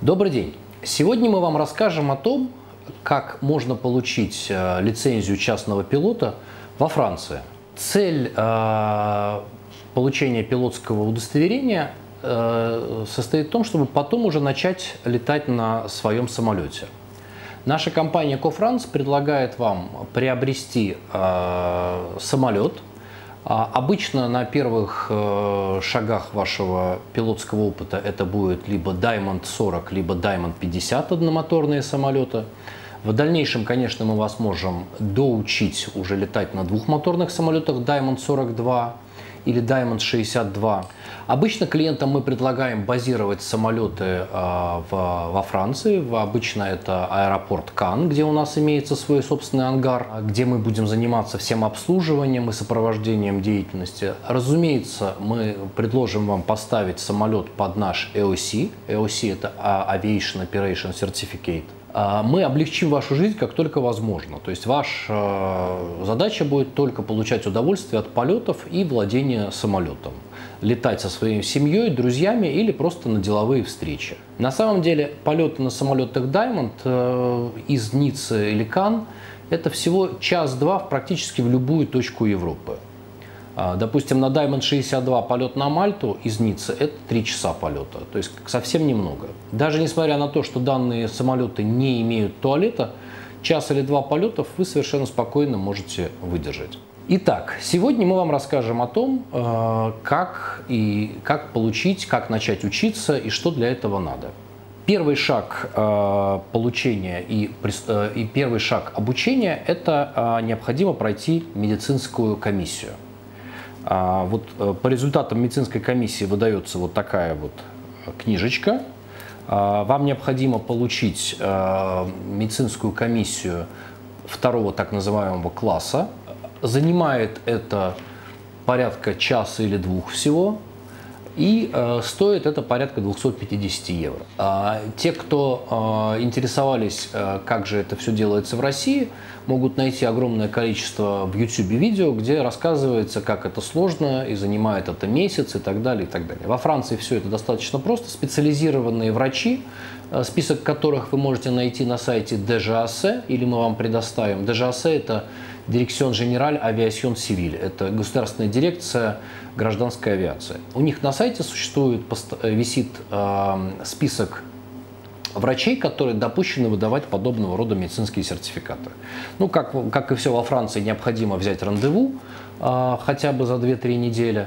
Добрый день. Сегодня мы вам расскажем о том, как можно получить э, лицензию частного пилота во Франции. Цель э, получения пилотского удостоверения э, состоит в том, чтобы потом уже начать летать на своем самолете. Наша компания Coфранс предлагает вам приобрести э, самолет – обычно на первых э, шагах вашего пилотского опыта это будет либо Diamond 40, либо Diamond 50 одномоторные самолеты. В дальнейшем, конечно, мы вас можем доучить уже летать на двухмоторных самолетах Diamond 42 или Diamond 62. Обычно клиентам мы предлагаем базировать самолеты а, в, во Франции. Обычно это аэропорт Кан, где у нас имеется свой собственный ангар, где мы будем заниматься всем обслуживанием и сопровождением деятельности. Разумеется, мы предложим вам поставить самолет под наш AOC. AOC это Aviation Operation Certificate. А, мы облегчим вашу жизнь как только возможно. То есть ваша задача будет только получать удовольствие от полетов и владения самолетом. Летать со своей семьей, друзьями или просто на деловые встречи. На самом деле полеты на самолетах Diamond э, из Ниццы или Кан это всего час-два практически в любую точку Европы. А, допустим, на Diamond 62 полет на Мальту из Ниццы – это 3 часа полета, то есть совсем немного. Даже несмотря на то, что данные самолеты не имеют туалета, час или два полетов вы совершенно спокойно можете выдержать. Итак, сегодня мы вам расскажем о том, э, как, и, как получить, как начать учиться и что для этого надо. Первый шаг э, получения и, э, и первый шаг обучения – это необходимо пройти медицинскую комиссию – а вот по результатам медицинской комиссии выдается вот такая вот книжечка. А, вам необходимо получить медицинскую комиссию второго так называемого класса. Занимает это порядка часа или двух всего. И э, стоит это порядка 250 евро. А, те, кто э, интересовались, э, как же это все делается в России, могут найти огромное количество в YouTube видео, где рассказывается, как это сложно и занимает это месяц и так далее, и так далее. Во Франции все это достаточно просто. Специализированные врачи, э, список которых вы можете найти на сайте DGAC, или мы вам предоставим. DGAC – это Дирекцион Женераль Авиацион Сивиль. Это государственная дирекция гражданской авиации. У них на сайте существует, э, висит э, список врачей, которые допущены выдавать подобного рода медицинские сертификаты. Ну, как, как и все во Франции, необходимо взять рандеву э, хотя бы за 2-3 недели.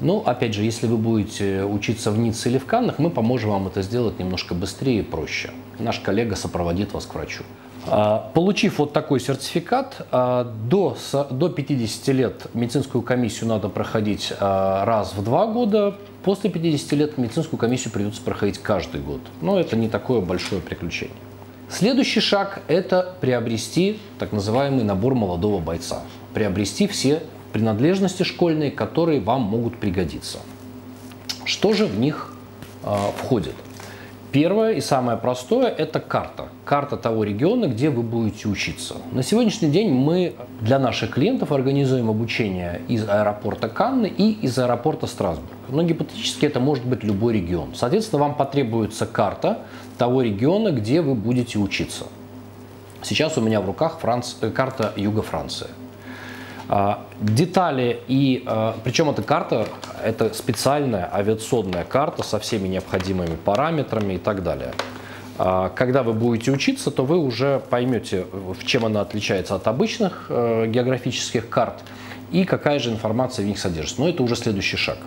Но, опять же, если вы будете учиться в Ницце или в Каннах, мы поможем вам это сделать немножко быстрее и проще. Наш коллега сопроводит вас к врачу. А, получив вот такой сертификат, а, до, до 50 лет медицинскую комиссию надо проходить а, раз в два года, после 50 лет медицинскую комиссию придется проходить каждый год. Но это не такое большое приключение. Следующий шаг – это приобрести так называемый набор молодого бойца. Приобрести все принадлежности школьные, которые вам могут пригодиться. Что же в них э, входит? Первое и самое простое – это карта. Карта того региона, где вы будете учиться. На сегодняшний день мы для наших клиентов организуем обучение из аэропорта Канны и из аэропорта Страсбург. Но гипотетически это может быть любой регион. Соответственно, вам потребуется карта того региона, где вы будете учиться. Сейчас у меня в руках Франц... Э, карта Юга Франции. А, детали и, а, причем эта карта, это специальная авиационная карта со всеми необходимыми параметрами и так далее. А, когда вы будете учиться, то вы уже поймете, в чем она отличается от обычных э, географических карт и какая же информация в них содержится. Но это уже следующий шаг.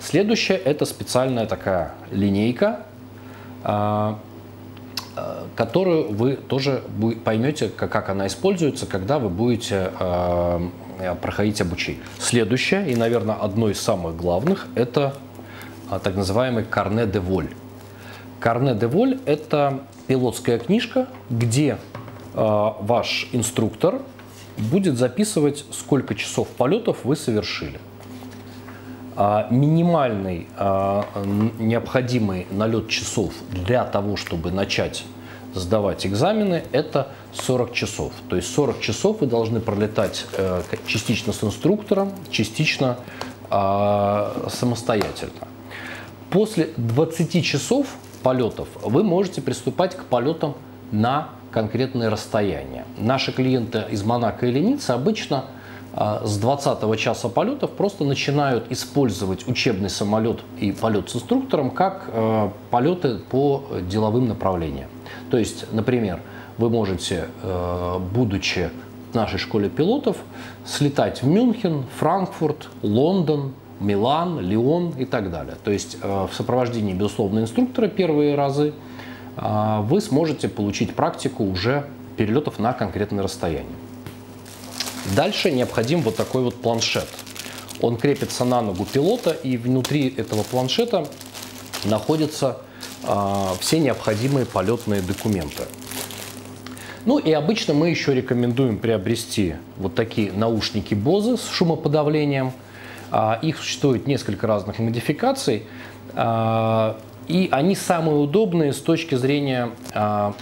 Следующее – это специальная такая линейка, которую вы тоже поймете, как она используется, когда вы будете э, проходить обучение. Следующее, и, наверное, одно из самых главных, это э, так называемый карне де воль. Карне де воль – это пилотская книжка, где ваш инструктор будет записывать, сколько часов полетов вы совершили. А, минимальный а, необходимый налет часов для того, чтобы начать сдавать экзамены, это 40 часов. То есть 40 часов вы должны пролетать э, частично с инструктором, частично а, самостоятельно. После 20 часов полетов, вы можете приступать к полетам на конкретные расстояния. Наши клиенты из Монако или Ниццы обычно с 20 часа полетов просто начинают использовать учебный самолет и полет с инструктором как э, полеты по деловым направлениям. То есть, например, вы можете, э, будучи в нашей школе пилотов, слетать в Мюнхен, Франкфурт, Лондон, Милан, Лион и так далее. То есть э, в сопровождении, безусловно, инструктора первые разы вы сможете получить практику уже перелетов на конкретное расстояние. Дальше необходим вот такой вот планшет. Он крепится на ногу пилота, и внутри этого планшета находятся э, все необходимые полетные документы. Ну и обычно мы еще рекомендуем приобрести вот такие наушники Bose с шумоподавлением. А, их существует несколько разных модификаций. А, и они самые удобные с точки зрения а,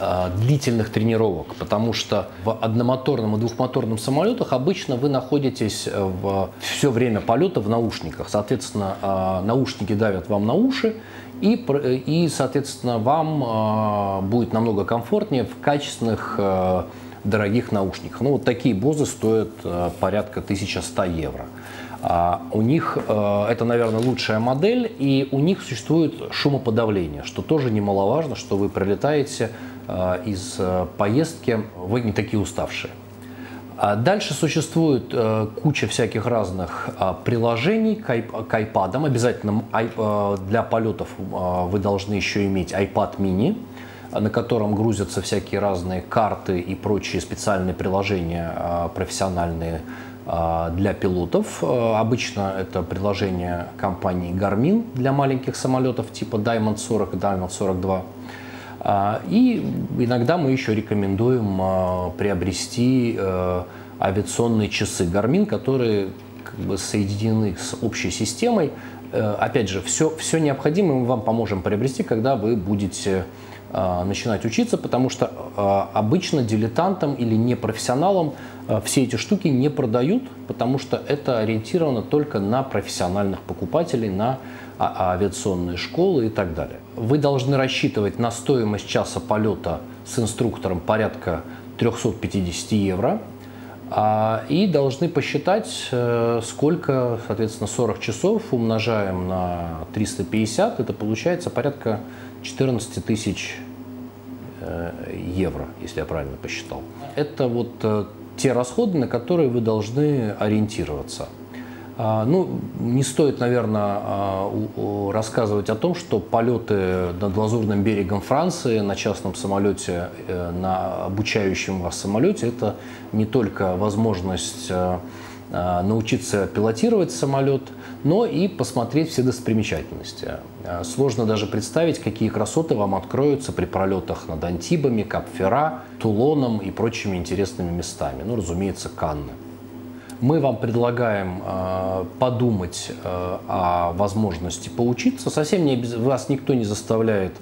Э, длительных тренировок, потому что в одномоторном и двухмоторном самолетах обычно вы находитесь э, в все время полета в наушниках. Соответственно, э, наушники давят вам на уши, и, и соответственно, вам будет намного комфортнее в качественных дорогих наушниках. Ну, вот такие Bose стоят порядка 1100 евро. А у них это, наверное, лучшая модель, и у них существует шумоподавление, что тоже немаловажно, что вы прилетаете Э, из э, поездки, вы не такие уставшие. А дальше существует э, куча всяких разных приложений к iPad. Обязательно для полетов вы должны еще иметь iPad mini, на котором грузятся всякие разные карты и прочие специальные приложения профессиональные для пилотов. Обычно это приложение компании Garmin для маленьких самолетов типа Diamond 40 и Diamond 42. А, и иногда мы еще рекомендуем а, приобрести э, авиационные часы Garmin, которые как бы соединены с общей системой. Э, опять же, все, все необходимое мы вам поможем приобрести, когда вы будете а, начинать учиться, потому что обычно дилетантам или непрофессионалам все эти штуки не продают, потому что это ориентировано только на профессиональных покупателей, на авиационные школы и так далее. Вы должны рассчитывать на стоимость часа полета с инструктором порядка 350 евро а, и должны посчитать, э, сколько, соответственно, 40 часов умножаем на 350, это получается порядка 14 тысяч э, евро, если я правильно посчитал. Это вот э, те расходы, на которые вы должны ориентироваться. А, ну, не стоит, наверное, а, рассказывать о том, что полеты над Лазурным берегом Франции на частном самолете, э, на обучающем вас самолете, это не только возможность э, а, научиться пилотировать самолет, но и посмотреть все достопримечательности. Сложно даже представить, какие красоты вам откроются при пролетах над Антибами, Капфера, Тулоном и прочими интересными местами. Ну, разумеется, Канны. Мы вам предлагаем э, подумать э, о возможности поучиться. Совсем не вас никто не заставляет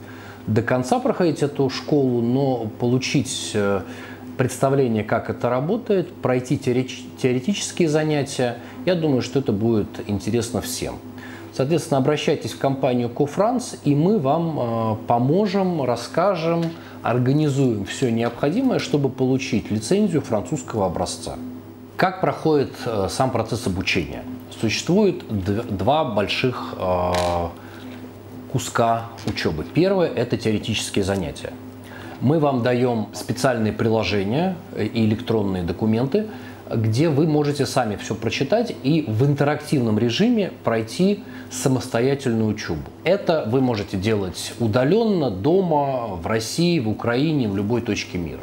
до конца проходить эту школу, но получить э, представление, как это работает, пройти теоретические занятия, я думаю, что это будет интересно всем. Соответственно, обращайтесь в компанию Кофранс, и мы вам э, поможем, расскажем, организуем все необходимое, чтобы получить лицензию французского образца. Как проходит э, сам процесс обучения? Существует два больших э, куска учебы. Первое – это теоретические занятия. Мы вам даем специальные приложения и электронные документы, где вы можете сами все прочитать и в интерактивном режиме пройти самостоятельную учебу. Это вы можете делать удаленно, дома, в России, в Украине, в любой точке мира.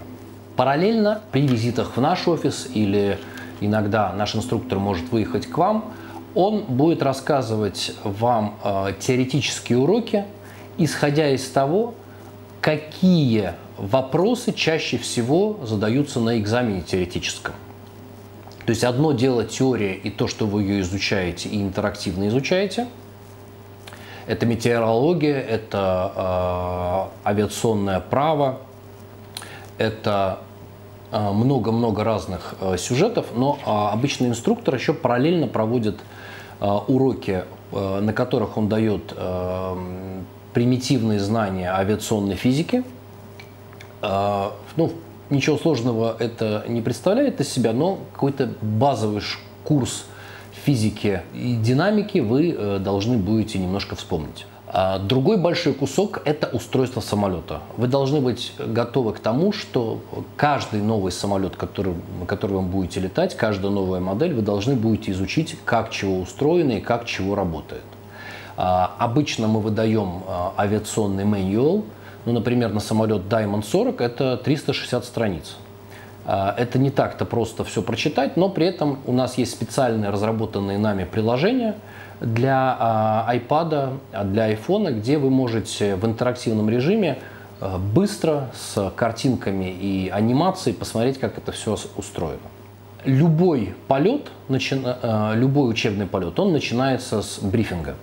Параллельно при визитах в наш офис или иногда наш инструктор может выехать к вам, он будет рассказывать вам э, теоретические уроки, исходя из того, какие вопросы чаще всего задаются на экзамене теоретическом. То есть одно дело теория и то, что вы ее изучаете и интерактивно изучаете. Это метеорология, это э, авиационное право, это много-много разных э, сюжетов, но а, обычный инструктор еще параллельно проводит э, уроки, на которых он дает примитивные знания авиационной физики. Ну, ничего сложного это не представляет из себя, но какой-то базовый курс физики и динамики вы должны будете немножко вспомнить. А другой большой кусок – это устройство самолета. Вы должны быть готовы к тому, что каждый новый самолет, который, который вы будете летать, каждая новая модель, вы должны будете изучить, как чего устроено и как чего работает. А, обычно мы выдаем а, авиационный manual, ну, например, на самолет Diamond 40 это 360 страниц. Это не так-то просто все прочитать, но при этом у нас есть специальные разработанные нами приложения – для а, iPad, а, для iPhone, где вы можете в интерактивном режиме а, быстро с картинками и анимацией посмотреть, как это все устроено. Любой полет, любой учебный полет, он начинается с брифинга.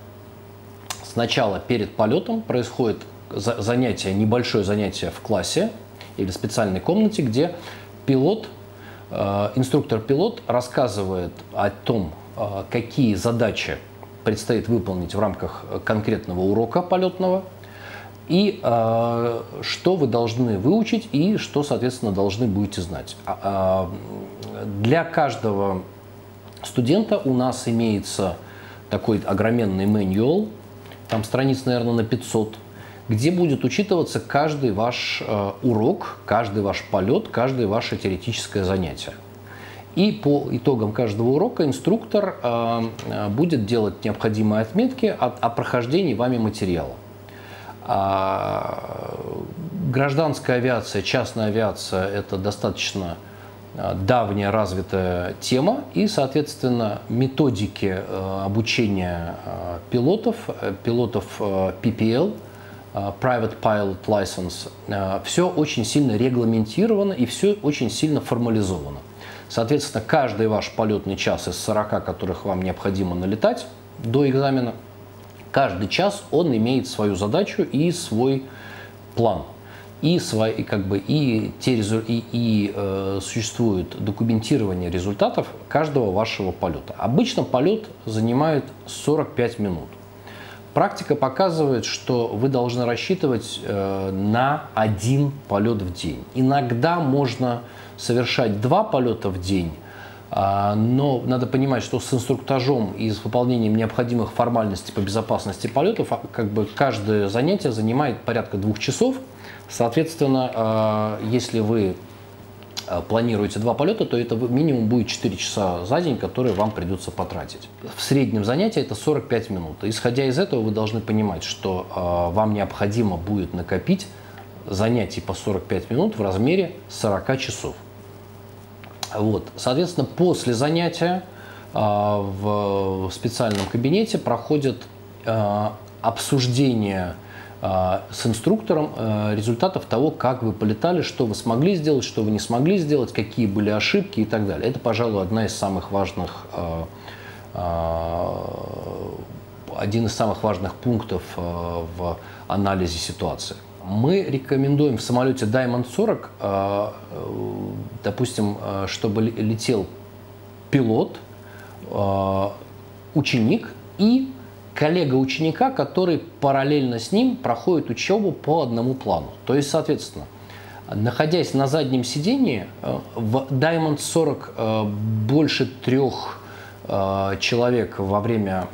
Сначала перед полетом происходит занятие, небольшое занятие в классе или специальной комнате, где пилот, инструктор-пилот рассказывает о том, какие задачи предстоит выполнить в рамках конкретного урока полетного, и э, что вы должны выучить и что, соответственно, должны будете знать. А, э, для каждого студента у нас имеется такой огроменный manual, там страниц, наверное, на 500, где будет учитываться каждый ваш э, урок, каждый ваш полет, каждое ваше теоретическое занятие. И по итогам каждого урока инструктор э, э, будет делать необходимые отметки о, о прохождении вами материала. А, гражданская авиация, частная авиация – это достаточно э, давняя развитая тема, и, соответственно, методики обучения пилотов, пилотов PPL, Private Pilot License, все очень сильно регламентировано и все очень сильно формализовано. Соответственно, каждый ваш полетный час из 40, которых вам необходимо налетать до экзамена, каждый час он имеет свою задачу и свой план. И, свои, как бы, и, те, и, и э, существует документирование результатов каждого вашего полета. Обычно полет занимает 45 минут. Практика показывает, что вы должны рассчитывать э, на один полет в день. Иногда можно совершать два полета в день, а, но надо понимать, что с инструктажом и с выполнением необходимых формальностей по безопасности полетов а, как бы каждое занятие занимает порядка двух часов. Соответственно, а, если вы планируете два полета, то это минимум будет 4 часа за день, которые вам придется потратить. В среднем занятие это 45 минут. Исходя из этого, вы должны понимать, что вам необходимо будет накопить занятий по 45 минут в размере 40 часов. Вот. Соответственно, после занятия а, в специальном кабинете проходит а, обсуждение а, с инструктором результатов того, как вы полетали, что вы смогли сделать, что вы не смогли сделать, какие были ошибки и так далее. Это, пожалуй, одна из самых важных, один из самых важных пунктов в анализе ситуации. Мы рекомендуем в самолете Diamond 40, э, э, допустим, э, чтобы летел пилот, ученик и коллега ученика, который параллельно с ним проходит учебу по одному плану. То есть, соответственно, находясь на заднем сидении, в Diamond 40 больше трех человек во время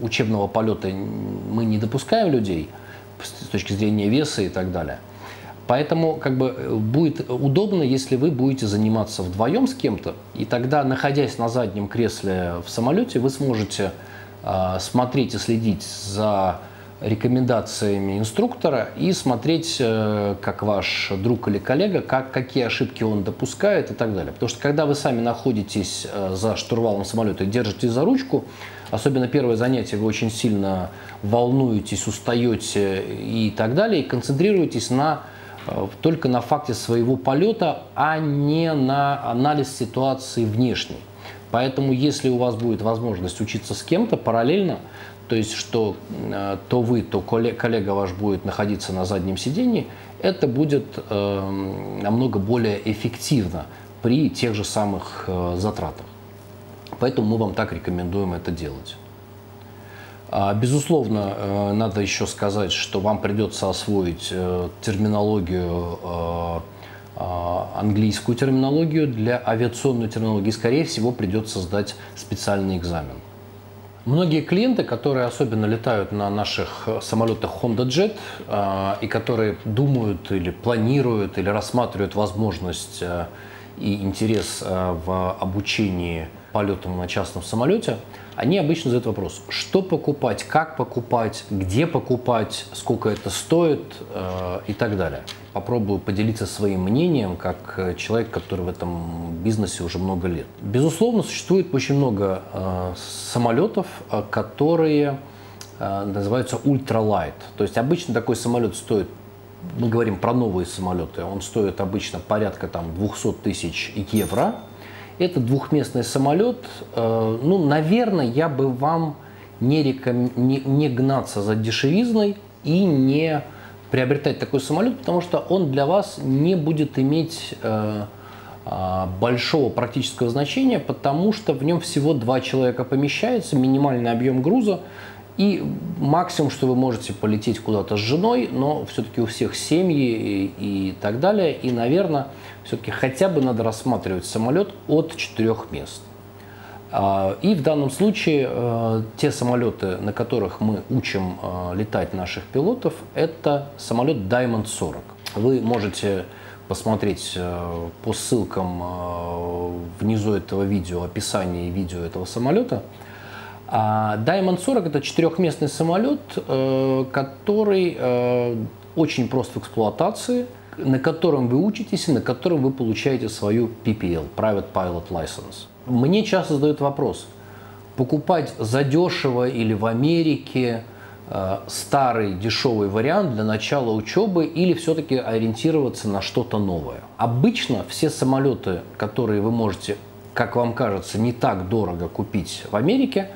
учебного полета мы не допускаем людей – с точки зрения веса и так далее. Поэтому как бы будет удобно, если вы будете заниматься вдвоем с кем-то, и тогда, находясь на заднем кресле в самолете, вы сможете э, смотреть и следить за рекомендациями инструктора и смотреть, э, как ваш друг или коллега, как, какие ошибки он допускает и так далее. Потому что когда вы сами находитесь э, за штурвалом самолета и держите за ручку, особенно первое занятие, вы очень сильно волнуетесь, устаете и так далее, и концентрируетесь на, э, только на факте своего полета, а не на анализ ситуации внешней. Поэтому, если у вас будет возможность учиться с кем-то параллельно, то есть что э, то вы, то коллега ваш будет находиться на заднем сидении, это будет э, намного более эффективно при тех же самых затратах. Поэтому мы вам так рекомендуем это делать. А, безусловно, э, надо еще сказать, что вам придется освоить э, терминологию, э, английскую терминологию для авиационной терминологии. Скорее всего, придется сдать специальный экзамен. Многие клиенты, которые особенно летают на наших самолетах Honda Jet и которые думают или планируют или рассматривают возможность и интерес в обучении полетом на частном самолете, они обычно задают вопрос, что покупать, как покупать, где покупать, сколько это стоит э, и так далее. Попробую поделиться своим мнением как человек, который в этом бизнесе уже много лет. Безусловно, существует очень много э, самолетов, э, которые э, называются ультралайт. То есть обычно такой самолет стоит мы говорим про новые самолеты, он стоит обычно порядка там 200 тысяч евро, это двухместный самолет. Э, ну, наверное, я бы вам не, реком... не, не гнаться за дешевизной и не приобретать такой самолет, потому что он для вас не будет иметь э, э, большого практического значения, потому что в нем всего два человека помещается, минимальный объем груза, и максимум, что вы можете полететь куда-то с женой, но все-таки у всех семьи и, и так далее. И, наверное, все-таки хотя бы надо рассматривать самолет от четырех мест. А, и в данном случае э, те самолеты, на которых мы учим э, летать наших пилотов, это самолет Diamond 40. Вы можете посмотреть э, по ссылкам внизу этого видео, описание видео этого самолета – а Diamond 40 это четырехместный самолет, э, который э, очень прост в эксплуатации, на котором вы учитесь и на котором вы получаете свою PPL, Private Pilot License. Мне часто задают вопрос, покупать задешево или в Америке э, старый дешевый вариант для начала учебы или все-таки ориентироваться на что-то новое. Обычно все самолеты, которые вы можете как вам кажется, не так дорого купить в Америке,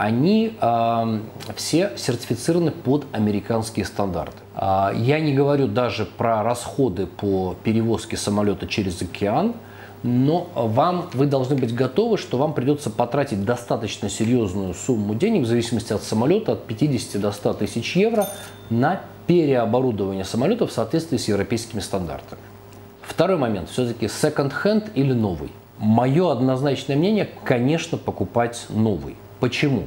они э, все сертифицированы под американские стандарты. Э, я не говорю даже про расходы по перевозке самолета через океан, но вам, вы должны быть готовы, что вам придется потратить достаточно серьезную сумму денег, в зависимости от самолета, от 50 до 100 тысяч евро, на переоборудование самолета в соответствии с европейскими стандартами. Второй момент, все-таки second-hand или новый. Мое однозначное мнение, конечно, покупать новый. Почему?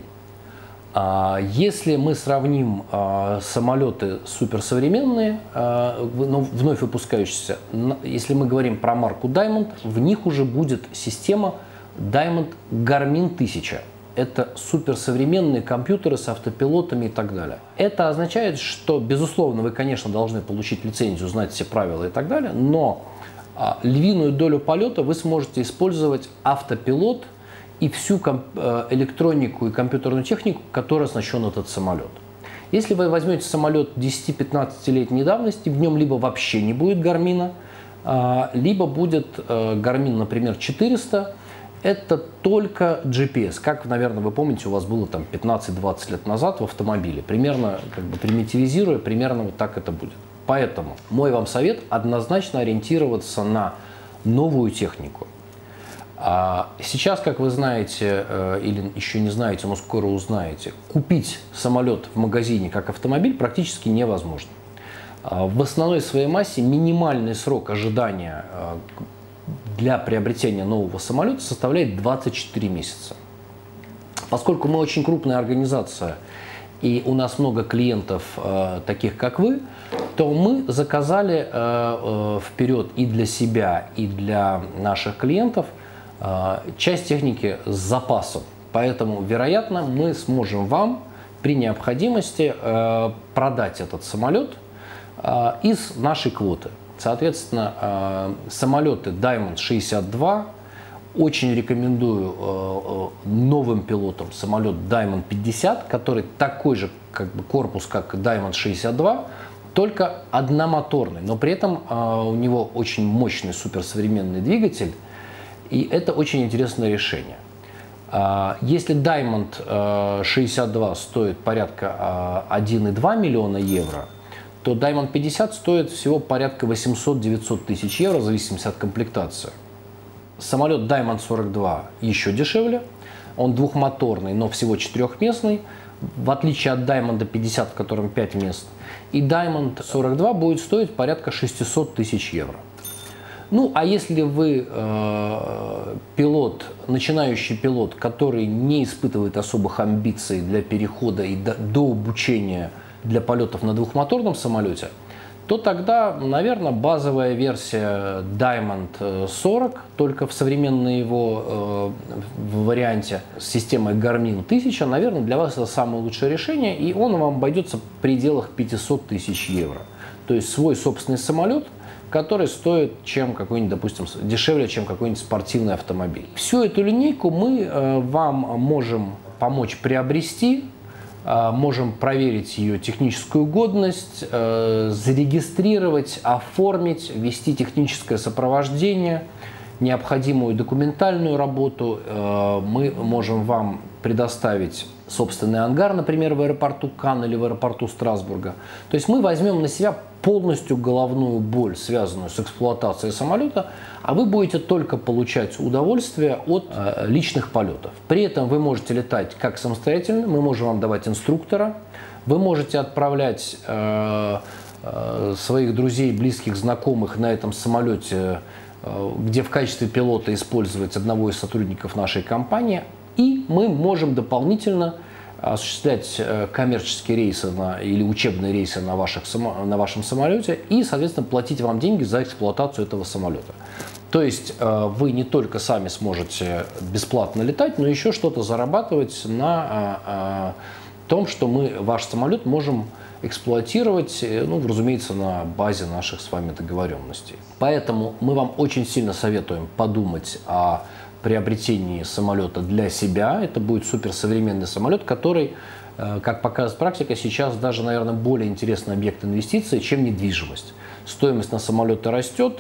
А, если мы сравним а, самолеты суперсовременные, а, ну, вновь выпускающиеся, если мы говорим про марку Diamond, в них уже будет система Diamond Garmin 1000. Это суперсовременные компьютеры с автопилотами и так далее. Это означает, что, безусловно, вы, конечно, должны получить лицензию, знать все правила и так далее, но львиную долю полета вы сможете использовать автопилот – и всю э, электронику и компьютерную технику, которой оснащен этот самолет. Если вы возьмете самолет 10-15-летней давности, в нем либо вообще не будет гармина, а, либо будет э, гармин, например, 400, это только GPS. Как, наверное, вы помните, у вас было там 15-20 лет назад в автомобиле. Примерно, как бы примитивизируя, примерно вот так это будет. Поэтому мой вам совет однозначно ориентироваться на новую технику. А сейчас, как вы знаете, э, или еще не знаете, но скоро узнаете, купить самолет в магазине как автомобиль практически невозможно. А в основной своей массе минимальный срок ожидания э, для приобретения нового самолета составляет 24 месяца. Поскольку мы очень крупная организация и у нас много клиентов, э, таких как вы, то мы заказали вперед и для себя, и для наших клиентов – часть техники с запасом. Поэтому, вероятно, мы сможем вам при необходимости э, продать этот самолет э, из нашей квоты. Соответственно, э, самолеты Diamond 62 очень рекомендую новым пилотам самолет Diamond 50, который такой же как бы корпус, как Diamond 62, только одномоторный, но при этом у него очень мощный суперсовременный двигатель и это очень интересное решение. А, если Diamond 62 э, стоит порядка 1,2 а, миллиона евро, то Diamond 50 стоит всего порядка 800-900 тысяч евро, в зависимости от комплектации. Самолет Diamond 42 еще дешевле, Он двухмоторный, но всего четырехместный, в отличие от Diamond 50, в котором 5 мест. И Diamond 42 будет стоить порядка 600 тысяч евро. Ну, а если вы э, пилот, начинающий пилот, который не испытывает особых амбиций для перехода и до, до обучения для полетов на двухмоторном самолете – то тогда, наверное, базовая версия Diamond 40, только в современной его э, варианте с системой Garmin 1000, наверное, для вас это самое лучшее решение, и он вам обойдется в пределах 500 тысяч евро. То есть свой собственный самолет, который стоит чем какой-нибудь, допустим, дешевле, чем какой-нибудь спортивный автомобиль. Всю эту линейку мы э, вам можем помочь приобрести а, можем проверить ее техническую годность, э, зарегистрировать, оформить, вести техническое сопровождение, необходимую документальную работу. Э, мы можем вам предоставить собственный ангар, например, в аэропорту Кан или в аэропорту Страсбурга. То есть мы возьмем на себя полностью головную боль, связанную с эксплуатацией самолета, а вы будете только получать удовольствие от э, личных полетов. При этом вы можете летать как самостоятельно, мы можем вам давать инструктора, вы можете отправлять э, э, своих друзей, близких, знакомых на этом самолете, э, где в качестве пилота использовать одного из сотрудников нашей компании, и мы можем дополнительно осуществлять э, коммерческие рейсы на, или учебные рейсы на, ваших, на вашем самолете и, соответственно, платить вам деньги за эксплуатацию этого самолета. То есть э, вы не только сами сможете бесплатно летать, но еще что-то зарабатывать на э, том, что мы ваш самолет можем эксплуатировать, ну, разумеется, на базе наших с вами договоренностей. Поэтому мы вам очень сильно советуем подумать о приобретении самолета для себя. Это будет суперсовременный самолет, который, э, как показывает практика, сейчас даже, наверное, более интересный объект инвестиций, чем недвижимость. Стоимость на самолеты растет.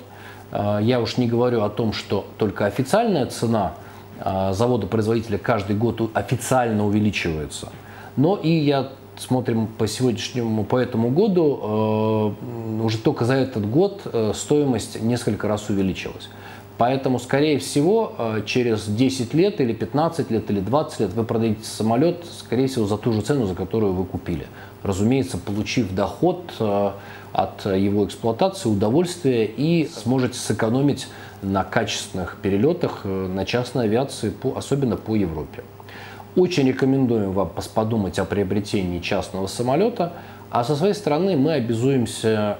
Э, я уж не говорю о том, что только официальная цена э, завода-производителя каждый год официально увеличивается. Но и я смотрим по сегодняшнему, по этому году, уже только за этот год стоимость несколько раз увеличилась. Поэтому, скорее всего, э, через 10 лет или 15 лет или 20 лет вы продадите самолет, скорее всего, за ту же цену, за которую вы купили. Разумеется, получив доход э, от его эксплуатации, удовольствие и сможете сэкономить на качественных перелетах э, на частной авиации, особенно по Европе. Очень рекомендуем вам подумать о приобретении частного самолета, а со своей стороны мы обязуемся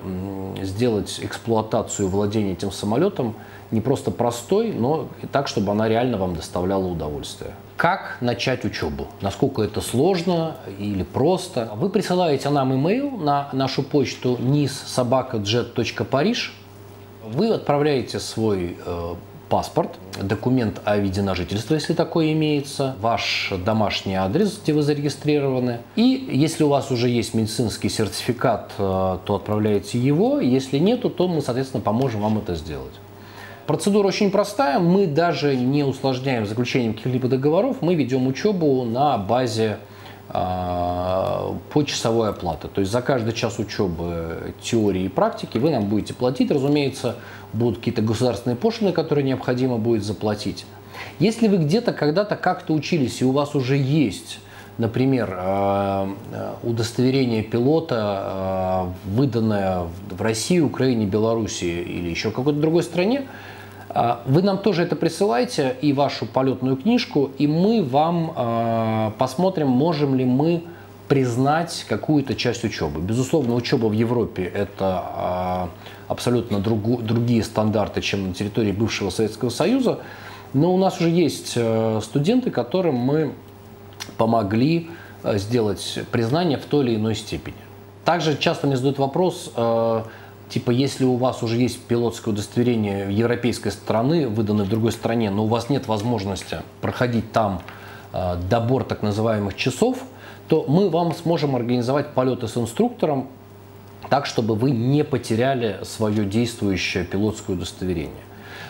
сделать эксплуатацию владения этим самолетом не просто простой, но и так, чтобы она реально вам доставляла удовольствие. Как начать учебу? Насколько это сложно или просто? Вы присылаете нам имейл на нашу почту nissobakajet.parish. Вы отправляете свой э, паспорт, документ о виде на жительство, если такое имеется, ваш домашний адрес, где вы зарегистрированы. И если у вас уже есть медицинский сертификат, э, то отправляете его. Если нету, то мы, соответственно, поможем вам это сделать. Процедура очень простая. Мы даже не усложняем заключением каких-либо договоров. Мы ведем учебу на базе э, почасовой оплаты. То есть за каждый час учебы теории и практики вы нам будете платить. Разумеется, будут какие-то государственные пошлины, которые необходимо будет заплатить. Если вы где-то когда-то как-то учились и у вас уже есть например, э, удостоверение пилота, э, выданное в России, Украине, Беларуси или еще какой-то другой стране, вы нам тоже это присылайте и вашу полетную книжку, и мы вам э, посмотрим, можем ли мы признать какую-то часть учебы. Безусловно, учеба в Европе – это э, абсолютно другие стандарты, чем на территории бывшего Советского Союза, но у нас уже есть э, студенты, которым мы помогли сделать признание в той или иной степени. Также часто мне задают вопрос, Типа, если у вас уже есть пилотское удостоверение европейской страны, выданное в другой стране, но у вас нет возможности проходить там э, добор так называемых часов, то мы вам сможем организовать полеты с инструктором так, чтобы вы не потеряли свое действующее пилотское удостоверение.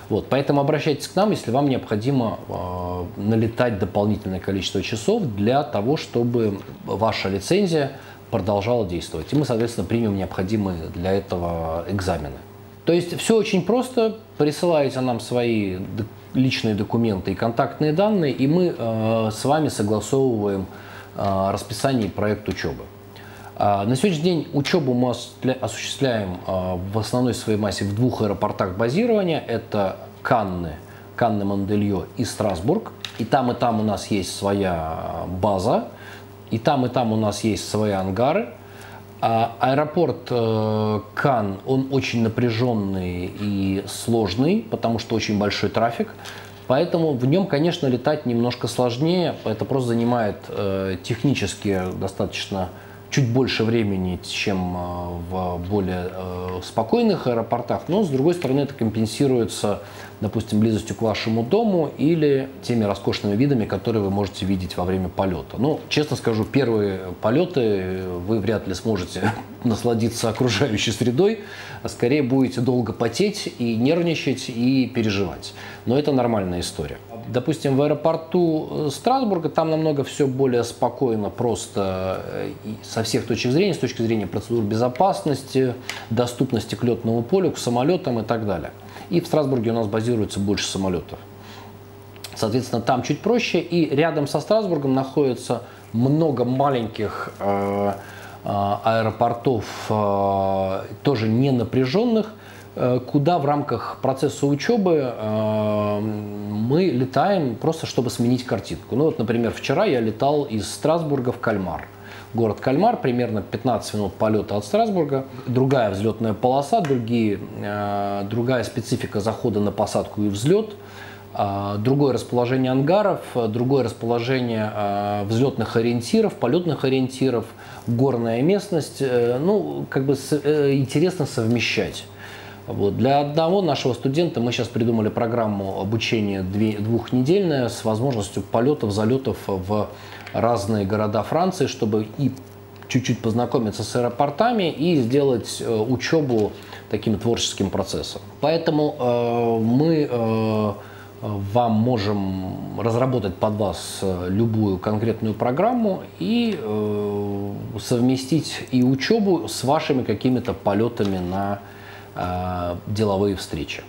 Вот, поэтому обращайтесь к нам, если вам необходимо э, налетать дополнительное количество часов для того, чтобы ваша лицензия продолжала действовать. И мы, соответственно, примем необходимые для этого экзамены. То есть все очень просто. Присылаете нам свои личные документы и контактные данные, и мы э, с вами согласовываем э, расписание и проект учебы. Э, на сегодняшний день учебу мы осуществляем э, в основной своей массе в двух аэропортах базирования. Это Канны, Канны Мандельё и Страсбург. И там, и там у нас есть своя база, и там, и там у нас есть свои ангары. А аэропорт э, Кан, он очень напряженный и сложный, потому что очень большой трафик. Поэтому в нем, конечно, летать немножко сложнее. Это просто занимает э, технически достаточно чуть больше времени, чем э, в более э, спокойных аэропортах, но с другой стороны это компенсируется, допустим, близостью к вашему дому или теми роскошными видами, которые вы можете видеть во время полета. Ну, честно скажу, первые полеты вы вряд ли сможете насладиться окружающей средой, а скорее будете долго потеть и нервничать и переживать. Но это нормальная история. Допустим, в аэропорту э, Страсбурга там намного все более спокойно, просто э, со всех точек зрения, с точки зрения процедур безопасности, доступности к летному полю, к самолетам и так далее. И в Страсбурге у нас базируется больше самолетов. Соответственно, там чуть проще. И рядом со Страсбургом находится много маленьких э, э, аэропортов, э, тоже не напряженных, Э, куда в рамках процесса учебы э, мы летаем просто, чтобы сменить картинку. Ну вот, например, вчера я летал из Страсбурга в Кальмар. Город Кальмар, примерно 15 минут полета от Страсбурга. Другая взлетная полоса, другие, э, другая специфика захода на посадку и взлет другое расположение ангаров, другое расположение взлетных ориентиров, полетных ориентиров, горная местность. Ну, как бы интересно совмещать. Вот. Для одного нашего студента мы сейчас придумали программу обучения двухнедельная с возможностью полетов, залетов в разные города Франции, чтобы и чуть-чуть познакомиться с аэропортами и сделать э, учебу таким творческим процессом. Поэтому э, мы э, вам можем разработать под вас э, любую конкретную программу и э, совместить и учебу с вашими какими-то полетами на Э, деловые встречи.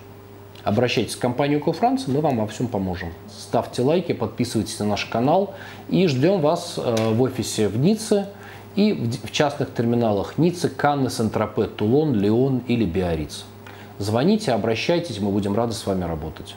Обращайтесь в компанию Кофранц, мы вам во всем поможем. Ставьте лайки, подписывайтесь на наш канал и ждем вас э, в офисе в Ницце и в частных терминалах Ницце, Канны, Сент-Тропе, Тулон, Леон или Биориц. Звоните, обращайтесь, мы будем рады с вами работать.